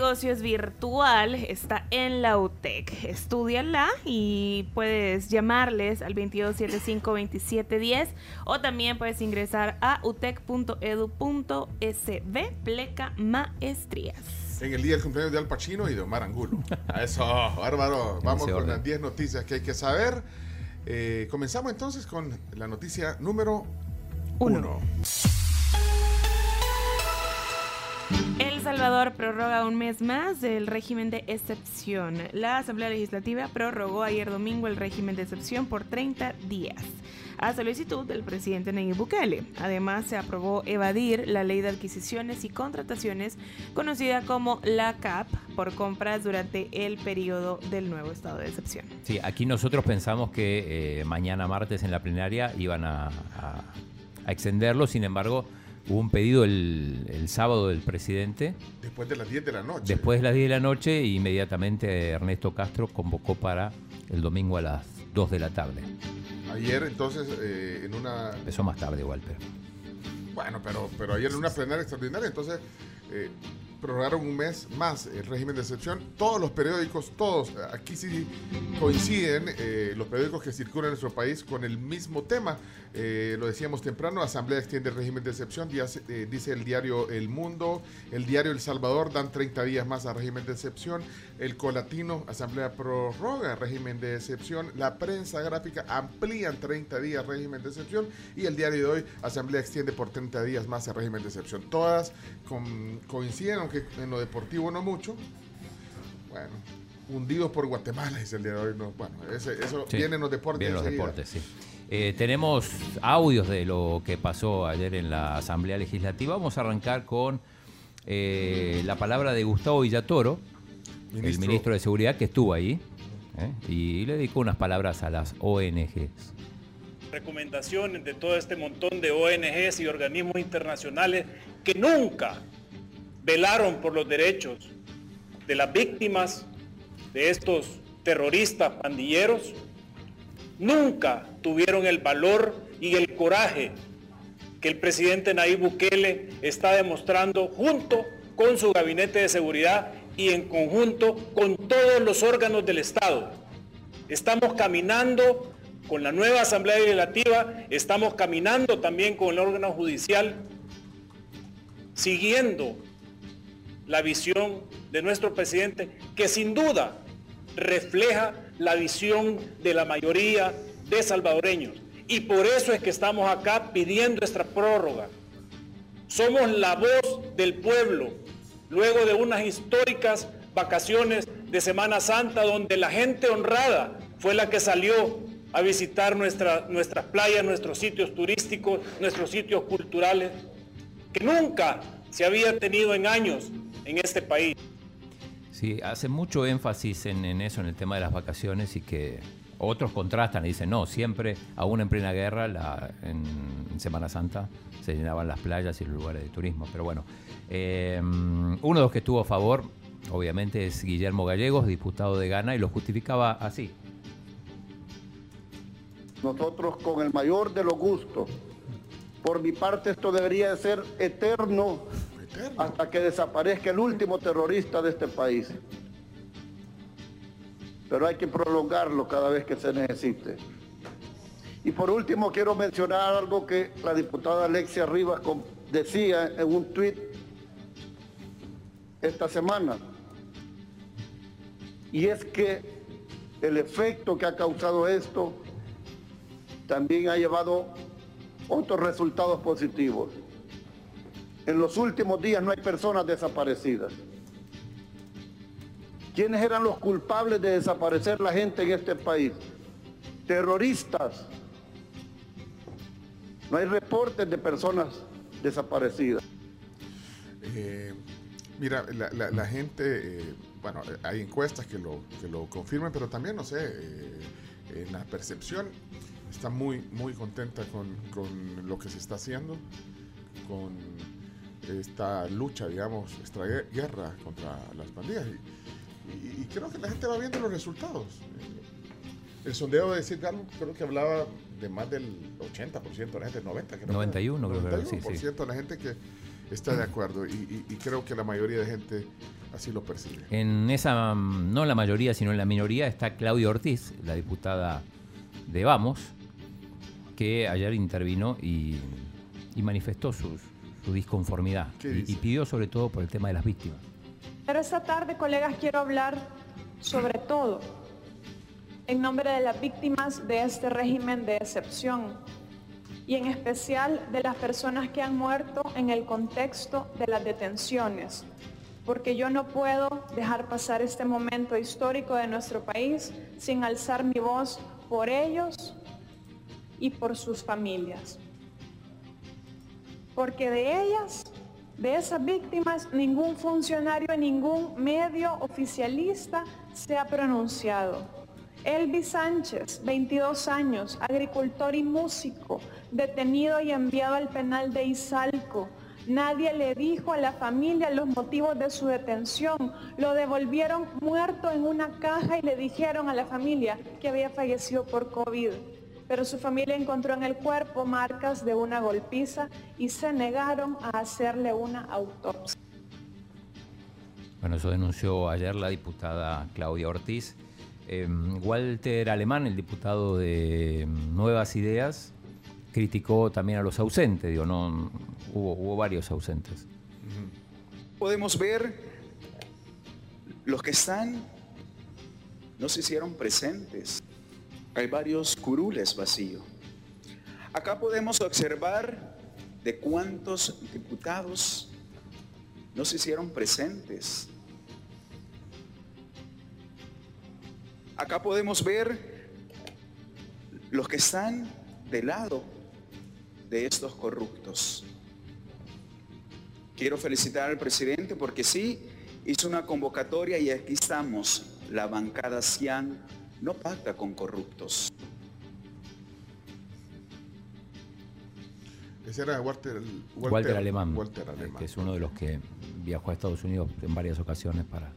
Negocios Virtual está en la UTEC. Estudiala y puedes llamarles al 2275-2710 o también puedes ingresar a utec.edu.sb pleca maestrías. En el día del cumpleaños de Al Pacino y de Omar Angulo. Eso, bárbaro. Vamos con las 10 noticias que hay que saber. Eh, comenzamos entonces con la noticia número Uno. 1. El Salvador prorroga un mes más el régimen de excepción. La Asamblea Legislativa prorrogó ayer domingo el régimen de excepción por 30 días, a solicitud del presidente Nayib Bukele. Además, se aprobó evadir la ley de adquisiciones y contrataciones, conocida como la CAP, por compras durante el periodo del nuevo estado de excepción. Sí, aquí nosotros pensamos que eh, mañana martes en la plenaria iban a, extenderlo, sin embargo, hubo un pedido el, el sábado del presidente, Después de las 10 de la noche. después de las 10 de la noche, e inmediatamente Ernesto Castro convocó para el domingo a las 2 de la tarde. Ayer, entonces, eh, en una. Empezó más tarde igual, pero... Bueno, pero, pero ayer en una plenaria extraordinaria, entonces. eh, prorrogaron un mes más el régimen de excepción. Todos los periódicos, todos, aquí sí coinciden eh, los periódicos que circulan en nuestro país con el mismo tema. Eh, lo decíamos temprano, Asamblea extiende el régimen de excepción, dice, eh, el diario El Mundo, el diario El Salvador dan 30 días más al régimen de excepción, el Colatino, Asamblea prorroga régimen de excepción, la prensa gráfica amplían 30 días régimen de excepción y el diario de hoy, Asamblea extiende por 30 días más el régimen de excepción. Todas coinciden, aunque en lo deportivo no mucho. Bueno, hundidos por Guatemala, dice el día de hoy. No, bueno, ese- eso Sí, viene en los deportes. Los enseguida. deportes, sí. Eh, tenemos audios de lo que pasó ayer en la Asamblea Legislativa. Vamos a arrancar con eh, la palabra de Gustavo Villatoro, el Ministro. ministro de Seguridad que estuvo ahí, ¿eh? y le dedicó unas palabras a las ONGs. recomendaciones de todo este montón de ONGs y organismos internacionales que nunca velaron por los derechos de las víctimas de estos terroristas pandilleros, nunca tuvieron el valor y el coraje que el presidente Nayib Bukele está demostrando junto con su gabinete de seguridad y en conjunto con todos los órganos del Estado. Estamos caminando con la nueva Asamblea Legislativa, estamos caminando también con el órgano judicial, siguiendo la visión de nuestro presidente, que sin duda refleja la visión de la mayoría de salvadoreños. Y por eso es que estamos acá pidiendo esta prórroga. Somos la voz del pueblo, luego de unas históricas vacaciones de Semana Santa donde la gente honrada fue la que salió a visitar nuestra- nuestras playas, nuestros sitios turísticos, nuestros sitios culturales, que nunca se había tenido en años en este país. Sí, hace mucho énfasis en, en eso, en el tema de las vacaciones y que otros contrastan y dicen, no, siempre, aún en plena guerra, la- en, en Semana Santa, se llenaban las playas y los lugares de turismo. Pero bueno, eh, uno de los que estuvo a favor, obviamente, es Guillermo Gallegos, diputado de Ghana, y lo justificaba así. Nosotros con el mayor de los gustos. Por mi parte esto debería de ser eterno Hasta que desaparezca el último terrorista de este país. Pero hay que prolongarlo cada vez que se necesite. Y por último quiero mencionar algo que la diputada Alexia Rivas decía en un tuit esta semana. Y es que el efecto que ha causado esto también ha llevado otros resultados positivos. En los últimos días no hay personas desaparecidas. ¿Quiénes eran los culpables de desaparecer la gente en este país? Terroristas. No hay reportes de personas desaparecidas. Eh, Mira, la, gente, eh, bueno, hay encuestas que lo, que lo confirman, pero también, no sé, eh, la percepción está muy, muy contenta con, con, lo que se está haciendo, con esta lucha, digamos, esta guerra contra las pandillas. Y, creo que la gente va viendo los resultados. El sondeo de decir Carlos creo que hablaba de más del 80% de la gente, 90%. Creo 91 creo que 91% sí, de la gente que está de acuerdo y, creo que la mayoría de gente así lo percibe. En esa, no la mayoría, sino en la minoría está Claudia Ortiz, la diputada de Vamos, que ayer intervino y, manifestó su, disconformidad y, y pidió sobre todo por el tema de las víctimas. Pero esta tarde, colegas, quiero hablar sobre todo en nombre de las víctimas de este régimen de excepción y en especial de las personas que han muerto en el contexto de las detenciones, porque yo no puedo dejar pasar este momento histórico de nuestro país sin alzar mi voz por ellos y por sus familias. Porque de ellas, de esas víctimas, ningún funcionario, ningún medio oficialista se ha pronunciado. Elvis Sánchez, 22 años, agricultor y músico, detenido y enviado al penal de Izalco. Nadie le dijo a la familia los motivos de su detención. Lo devolvieron muerto en una caja y le dijeron a la familia que había fallecido por COVID. Pero su familia encontró en el cuerpo marcas de una golpiza y se negaron a hacerle una autopsia. Bueno, eso denunció ayer la diputada Claudia Ortiz. Em, Walter Alemán, el diputado de Nuevas Ideas, criticó también a los ausentes, digo, no, hubo, varios ausentes. Podemos ver los que están, no se hicieron presentes. Hay varios curules vacíos. Acá podemos observar de cuántos diputados no se hicieron presentes. Acá podemos ver los que están del lado de estos corruptos. Quiero felicitar al presidente porque sí, hizo una convocatoria y aquí estamos. La bancada CIAN no pacta con corruptos. Ese era Walter, Walter, Alemán, que es uno de los que viajó a Estados Unidos en varias ocasiones para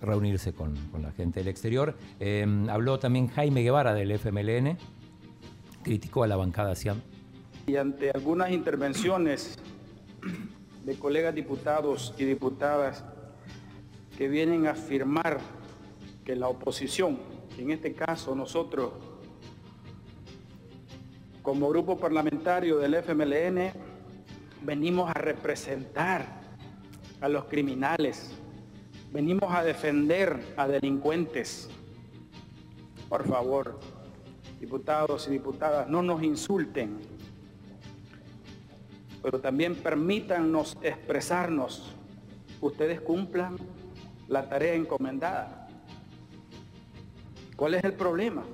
reunirse con, la gente del exterior. Em, habló también Jaime Guevara del FMLN, criticó a la bancada CIAM. Y ante algunas intervenciones de colegas diputados y diputadas que vienen a afirmar que la oposición, en este caso nosotros, como grupo parlamentario del FMLN, venimos a representar a los criminales, Venimos a defender a delincuentes. Por favor, diputados y diputadas, no nos insulten, pero también permítannos expresarnos. Ustedes cumplan la tarea encomendada. ¿Cuál es el problema?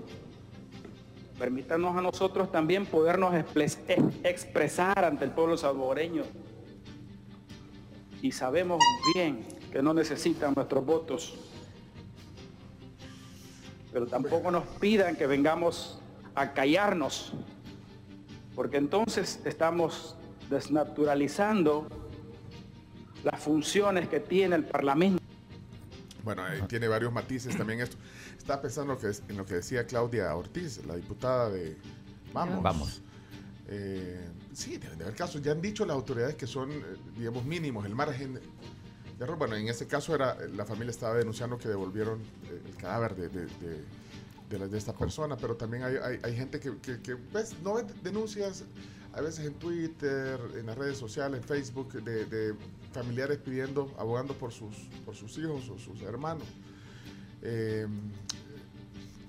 Permítanos a nosotros también podernos expresar ante el pueblo salvadoreño. Y sabemos bien que no necesitan nuestros votos. Pero tampoco nos pidan que vengamos a callarnos, porque entonces estamos desnaturalizando las funciones que tiene el Parlamento. Bueno, tiene varios matices también esto. Estaba pensando que en lo que decía Claudia Ortiz, la diputada de Vamos. Vamos. Eh, sí, deben de haber casos. Ya han dicho las autoridades que son, eh, digamos, mínimos. El margen bueno, en ese caso era la familia estaba denunciando que devolvieron eh, el cadáver de, de, de, esta persona, pero también hay, hay, gente que, que, ves, no ve denuncias a veces en Twitter, en las redes sociales, en Facebook, de, familiares pidiendo, abogando por sus, por sus hijos o sus hermanos. Eh,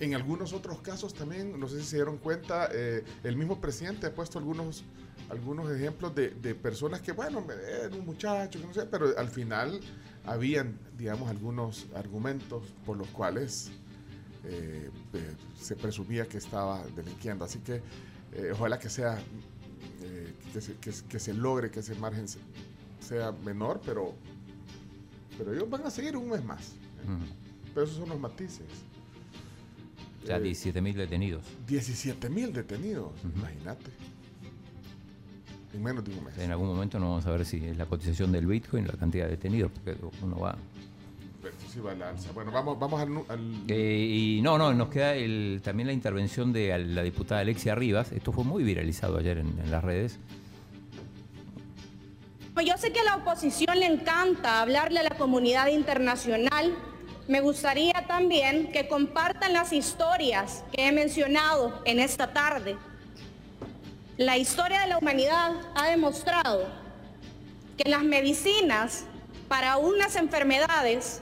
en algunos otros casos también, no sé si se dieron cuenta, eh, el mismo presidente ha puesto algunos algunos ejemplos de, personas que, bueno, eran un muchacho, no sé, pero al final habían, digamos, algunos argumentos por los cuales eh, eh, se presumía que estaba delinquiendo. Así que ojalá que sea, que se, que, se, logre que ese margen sea menor, pero, pero ellos van a seguir un mes más. Pero esos son los matices. Ya 17 mil detenidos. 17 mil detenidos, imagínate. En menos de un mes. En algún momento no vamos a ver si es la cotización del Bitcoin, la cantidad de detenidos, porque uno va. Pero sí va a la alza. Bueno, vamos, vamos al. Eh, y no, no, nos queda el, también la intervención de la diputada Alexia Rivas. Esto fue muy viralizado ayer en, en las redes. Yo sé que a la oposición le encanta hablarle a la comunidad internacional. Me gustaría también que compartan las historias que he mencionado en esta tarde. La historia de la humanidad ha demostrado que las medicinas para unas enfermedades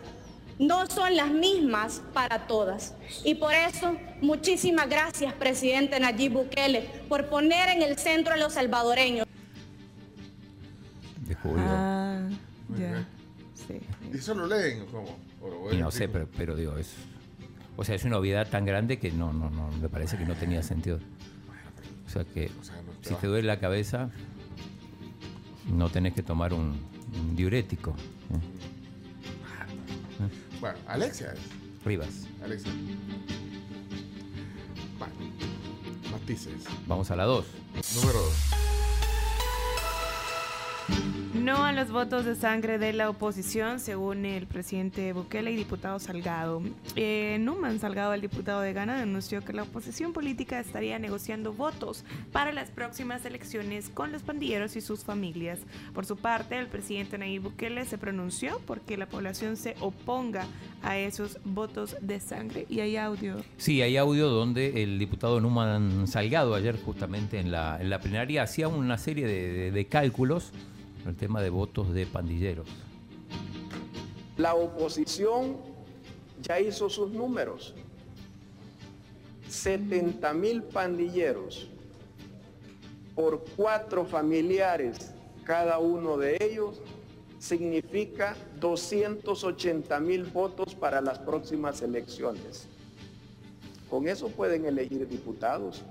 no son las mismas para todas. Y por eso, muchísimas gracias, presidente Nayib Bukele, por poner en el centro a los salvadoreños. Ah, ya. Sí. ¿Y eso lo leen como? Y no sé, pero, pero digo, es. O sea, es una obviedad tan grande que no, no, no, me parece que no tenía sentido. O sea que si te duele la cabeza, no tenés que tomar un, diurético. ¿eh? Bueno, Alexia es. Rivas. Alexia. Bueno, matices. Vamos a la 2. Número 2. No a los votos de sangre de la oposición, según el presidente Bukele y diputado Salgado. Eh, Numan Salgado, el diputado de Ghana, denunció que la oposición política estaría negociando votos para las próximas elecciones con los pandilleros y sus familias. Por su parte, el presidente Nayib Bukele se pronunció porque la población se oponga a esos votos de sangre. Y hay audio. Sí, hay audio donde el diputado Numan Salgado ayer justamente en la, en la plenaria hacía una serie de, de cálculos el tema de votos de pandilleros. La oposición ya hizo sus números. 70 mil pandilleros por cuatro familiares cada uno de ellos significa 280 mil votos para las próximas elecciones. Con eso pueden elegir diputados,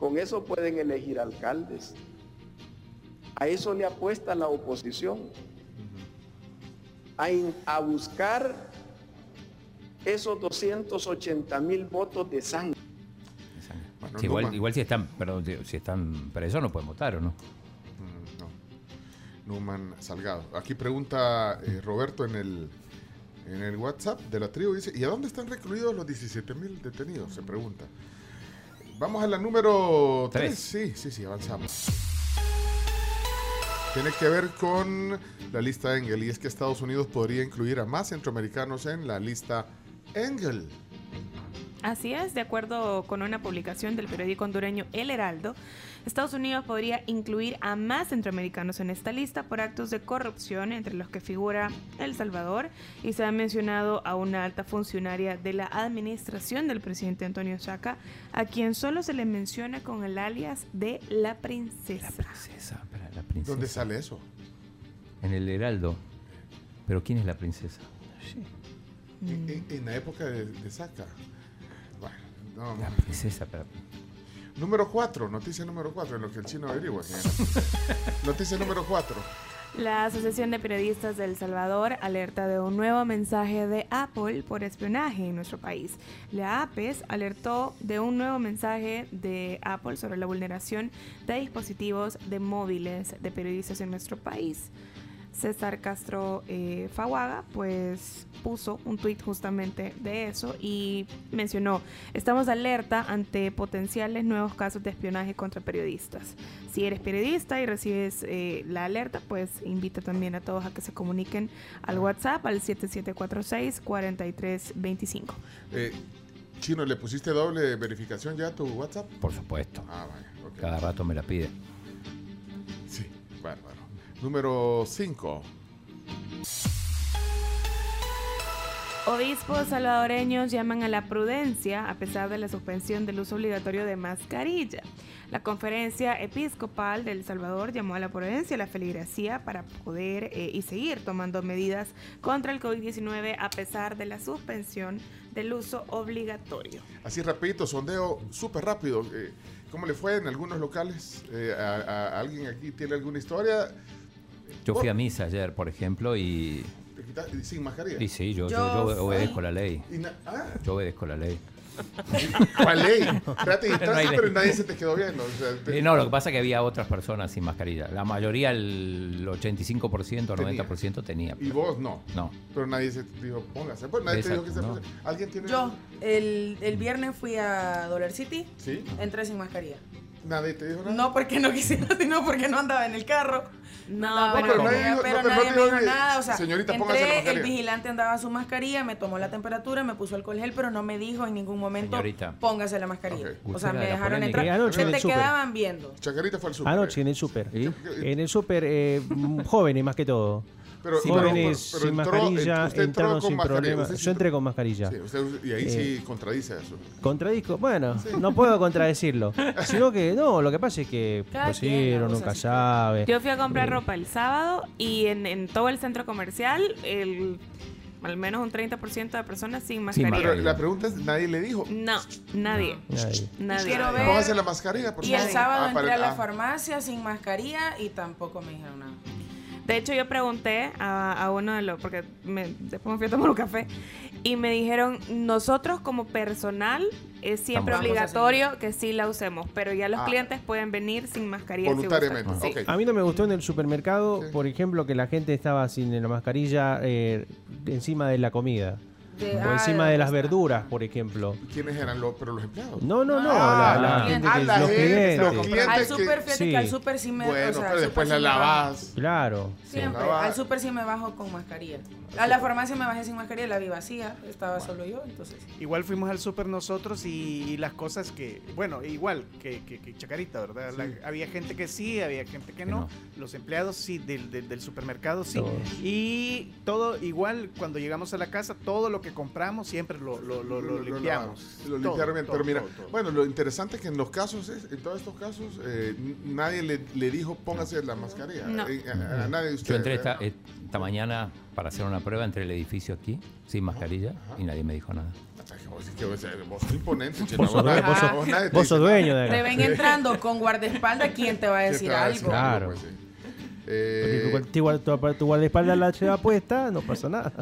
con eso pueden elegir alcaldes, a eso le apuesta la oposición. A, buscar esos 280 mil votos de sangre. igual, si están, perdón, si están presos no pueden votar o no. Mm, no. Numan Salgado. Aquí pregunta eh, Roberto en el, en el WhatsApp de la tribu, dice, ¿y a dónde están recluidos los 17 mil detenidos? Se pregunta. Vamos a la número 3. Sí, sí, sí, avanzamos. Tiene que ver con la lista Engel y es que Estados Unidos podría incluir a más centroamericanos en la lista Engel. Así es, de acuerdo con una publicación del periódico hondureño El Heraldo, Estados Unidos podría incluir a más centroamericanos en esta lista por actos de corrupción, entre los que figura El Salvador, y se ha mencionado a una alta funcionaria de la administración del presidente Antonio Saca, a quien solo se le menciona con el alias de la princesa. La princesa. ¿Dónde sale eso? En el Heraldo. ¿Pero quién es la princesa? Sí. En, la época de, Saca. Bueno, no, la princesa, pero... Número 4, noticia número 4, en lo que el chino averigua. noticia número 4. La Asociación de Periodistas de El Salvador alerta de un nuevo mensaje de Apple por espionaje en nuestro país. La APES alertó de un nuevo mensaje de Apple sobre la vulneración de dispositivos de móviles de periodistas en nuestro país. César Castro eh, Fawaga, pues puso un tuit justamente de eso y mencionó, estamos alerta ante potenciales nuevos casos de espionaje contra periodistas. Si eres periodista y recibes eh, la alerta, pues invita también a todos a que se comuniquen al WhatsApp al 7746-4325. Eh, Chino, ¿le pusiste doble verificación ya a tu WhatsApp? Por supuesto. Ah, Cada rato me la pide. Sí, bárbaro. Número 5. Obispos salvadoreños llaman a la prudencia a pesar de la suspensión del uso obligatorio de mascarilla. La conferencia episcopal del Salvador llamó a la prudencia y la feligresía para poder eh, y seguir tomando medidas contra el COVID-19 a pesar de la suspensión del uso obligatorio. Así rapidito, sondeo súper rápido. Eh, ¿Cómo le fue en algunos locales? Eh, a, ¿Alguien aquí tiene alguna historia? Yo fui a misa ayer, por ejemplo, y... ¿Te quitas- sin mascarilla? Y sí, yo, yo, Yo yo obedezco la ley. Ah, Yo obedezco la ley. ¿Cuál ley? No ley. pero nadie se te quedó viendo. o sea, te- Eh, no, lo que pasa es que había otras personas sin mascarilla. La mayoría, el 85%, 90% tenía. Y vos no. No. Pero nadie se te dijo, póngase. Pues nadie te dijo que se Exacto, pusiera. ¿Alguien tiene? Yo, el, el viernes fui a Dollar City, ¿Sí? entré sin mascarilla. ¿Nadie te dijo nada? No porque no quisiera, sino porque no andaba en el carro. No, pero con nadie dijo- pero no, pero no nadie me dijo nada. O sea, señorita, entré, el vigilante andaba su mascarilla, me tomó la temperatura, me puso alcohol gel, pero no me dijo en ningún momento Señorita. póngase la mascarilla. Ok. O sea, me dejaron entrar. Se te quedaban viendo. Chacarita fue al súper. Anoche en el súper. En el súper, eh, jóvenes más que todo. Pero, jóvenes pero- pero sin entró- mascarilla usted entró entraron con sin mascarilla, problema. usted Yo entré con mascarilla. Sí, usted- y ahí sí contradice eso. Contradisco, bueno, no puedo contradecirlo. Sino que no, lo que pasa es que Cada sea, nunca sí. sabe. Yo fui a comprar ropa el sábado y en, en todo el centro comercial, el, al menos un 30% de personas sin mascarilla. Pero la pregunta es, nadie le dijo. No, nadie. Nadie. Nadie. Quiero ver- Póngase la mascarilla. por Y el sábado Ah, entré para- a la ah, farmacia sin mascarilla y tampoco me dijeron nada. De hecho, yo pregunté a, a uno de los, porque me, después me fui a tomar un café, y me dijeron, nosotros como personal es siempre Vamos obligatorio que sí la usemos, pero ya los Ah. clientes pueden venir sin mascarilla. si Voluntariamente, gustan. Sí. ok. A mí no me gustó en el supermercado, Sí. por ejemplo, que la gente estaba sin la mascarilla eh, encima de la comida. De- o encima de de las está. verduras, por ejemplo. ¿quiénes eran los, pero los empleados? No, no, no, Ah, la, la los gente clientes. que, la los gente, clientes. los clientes. Al que- super, fíjate sí. que al super sí me... Bueno, o sea, pero después la lavas. Claro. Siempre, al super sí me bajo con mascarilla. A la farmacia me bajé sin mascarilla, la vi vacía, estaba solo yo, entonces... Igual fuimos al súper nosotros y, y las cosas que, bueno, igual que, que- que Chacarita, ¿verdad? La- había gente que sí, había gente que no. no. Los empleados sí, del, del- del supermercado sí. Todos. Y todo igual, cuando llegamos a la casa, todo lo que compramos siempre lo, lo, lo- lo limpiamos. Lo limpiaron bien. todo, pero mira, todo, todo. bueno, lo interesante es que en los casos, es, en todos estos casos, eh, nadie le, le dijo póngase la mascarilla. No. Eh, a, a- a nadie de Yo ustedes. entré esta, esta mañana para hacer una prueba entre el edificio aquí, sin mascarilla, y nadie me dijo nada. Vos, vos, eh, vos sos imponente, che, Vos sos nadie- due- vos sos- vos sos dueño de Te la... ven entrando con guardaespaldas, ¿quién te va a ¿Quién decir va a algo? Claro. Pues, sí. Eh, tu, tu, tu guardaespaldas la lleva puesta, no pasa nada.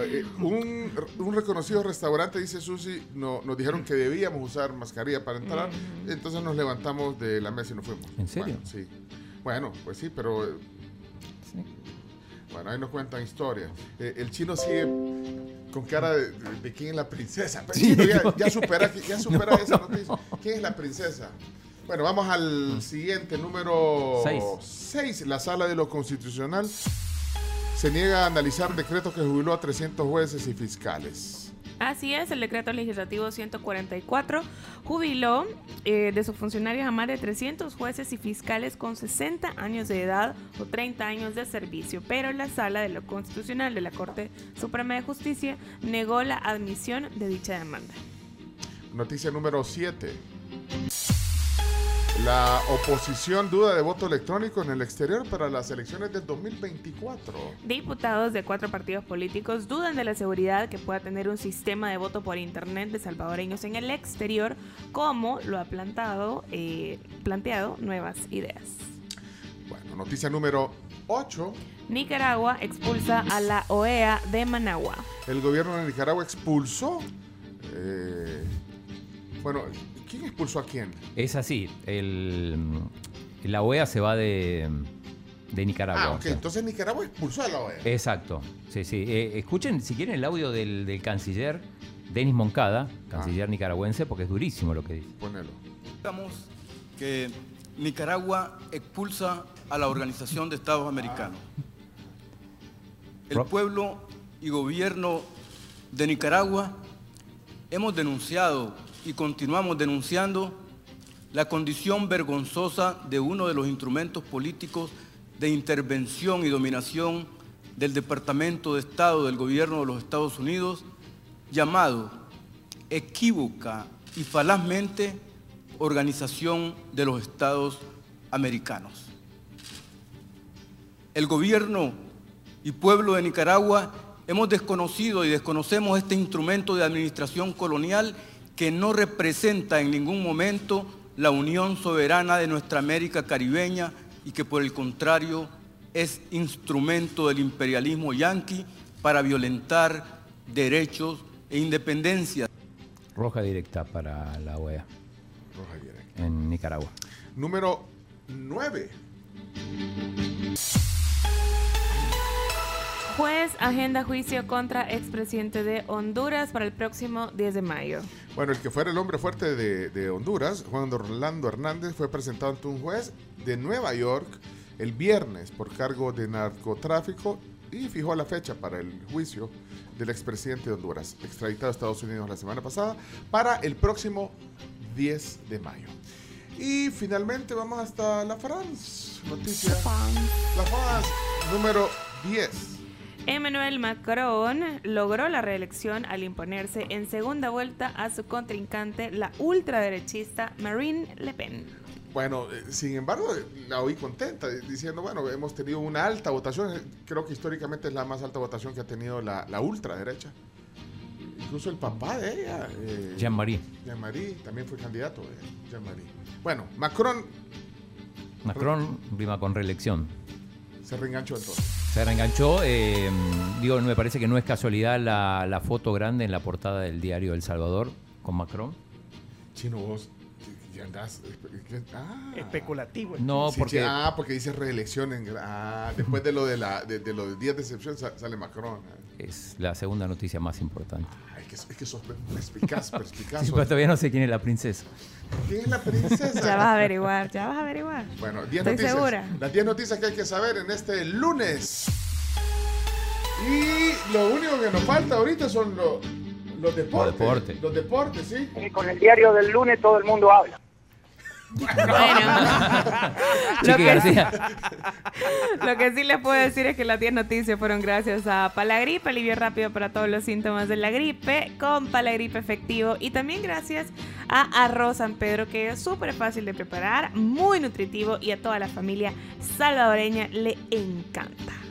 Eh, un, un reconocido restaurante, dice Susi, no, nos dijeron que debíamos usar mascarilla para entrar, entonces nos levantamos de la mesa y nos fuimos. ¿En serio? Bueno, sí. Bueno, pues sí, pero... eh, Bueno, ahí nos cuentan historias. Eh, el chino sigue con cara de, de- de quién es la princesa. Pero, chino, ya, ya supera, ya supera esa noticia. ¿Quién es la princesa? Bueno, vamos al siguiente, número Seis. 6. La Sala de lo Constitucional se niega a analizar decretos que jubiló a 300 jueces y fiscales. Así es, el decreto legislativo 144 jubiló eh, de sus funcionarios a más de 300 jueces y fiscales con 60 años de edad o 30 años de servicio, pero la Sala de lo Constitucional de la Corte Suprema de Justicia negó la admisión de dicha demanda. Noticia número 7. La oposición duda de voto electrónico en el exterior para las elecciones del 2024. Diputados de cuatro partidos políticos dudan de la seguridad que pueda tener un sistema de voto por Internet de salvadoreños en el exterior, como lo ha plantado, eh, planteado Nuevas Ideas. Bueno, noticia número 8. Nicaragua expulsa a la OEA de Managua. El gobierno de Nicaragua expulsó. eh, bueno, ¿quién expulsó a quién? Es así, el, la OEA se va de, de Nicaragua. Ah, o ok. sea. Entonces Nicaragua expulsó a la OEA. Exacto, sí, sí. Eh, escuchen si quieren el audio del, del canciller Denis Moncada, canciller nicaragüense, porque es durísimo lo que dice. Ponelo. Estamos que Nicaragua expulsa a la Organización de Estados Americanos. El Rob. pueblo y gobierno de Nicaragua hemos denunciado y continuamos denunciando la condición vergonzosa de uno de los instrumentos políticos de intervención y dominación del Departamento de Estado del Gobierno de los Estados Unidos, llamado equívoca y falazmente Organización de los Estados Americanos. El gobierno y pueblo de Nicaragua hemos desconocido y desconocemos este instrumento de administración colonial que no representa en ningún momento la unión soberana de nuestra América caribeña y que por el contrario es instrumento del imperialismo yanqui para violentar derechos e independencia. Roja directa para la OEA Roja directa. en Nicaragua. Número 9. Juez agenda juicio contra expresidente de Honduras para el próximo 10 de mayo. Bueno, el que fuera el hombre fuerte de, de Honduras, Juan Orlando Hernández, fue presentado ante un juez de Nueva York el viernes por cargo de narcotráfico y fijó la fecha para el juicio del expresidente de Honduras, extraditado a Estados Unidos la semana pasada, para el próximo 10 de mayo. Y finalmente vamos hasta la France. Noticia. La France, número 10. Emmanuel Macron logró la reelección al imponerse en segunda vuelta a su contrincante, la ultraderechista Marine Le Pen. Bueno, eh, sin embargo, la oí contenta, eh, diciendo, bueno, hemos tenido una alta votación, eh, creo que históricamente es la más alta votación que ha tenido la, la ultraderecha. Incluso el papá de ella, eh, Jean-Marie. Jean-Marie, también fue candidato, eh, Jean-Marie. Bueno, Macron Macron rima con reelección. se reenganchó entonces. Se reenganchó. eh, digo, me parece que no es casualidad la, la foto grande en la portada del diario El Salvador con Macron. Chino, vos ya andás... eh, Ah, Especulativo. No, Sí, porque sí, ah, porque dice reelección en... Ah, después de lo de, la, de, de lo del día de excepción sa- sale Macron. eh. es la segunda noticia más importante. Que, es que sos perspicaz, perspicaz. Sí, pero todavía no sé quién es la princesa. ¿Quién es la princesa? Ya vas a averiguar, ya vas a averiguar. Bueno, 10 Estoy noticias. segura. Las 10 noticias que hay que saber en este lunes. Y lo único que nos falta ahorita son lo- los deportes. Los deportes. Los deportes, sí. Con el diario del lunes todo el mundo habla. Lo Chiqui que, García. lo que sí les puedo decir es que las 10 noticias fueron gracias a Palagripe, alivio rápido para todos los síntomas de la gripe, con Palagripe efectivo y también gracias a Arroz San Pedro, que es súper fácil de preparar, muy nutritivo y a toda la familia salvadoreña le encanta.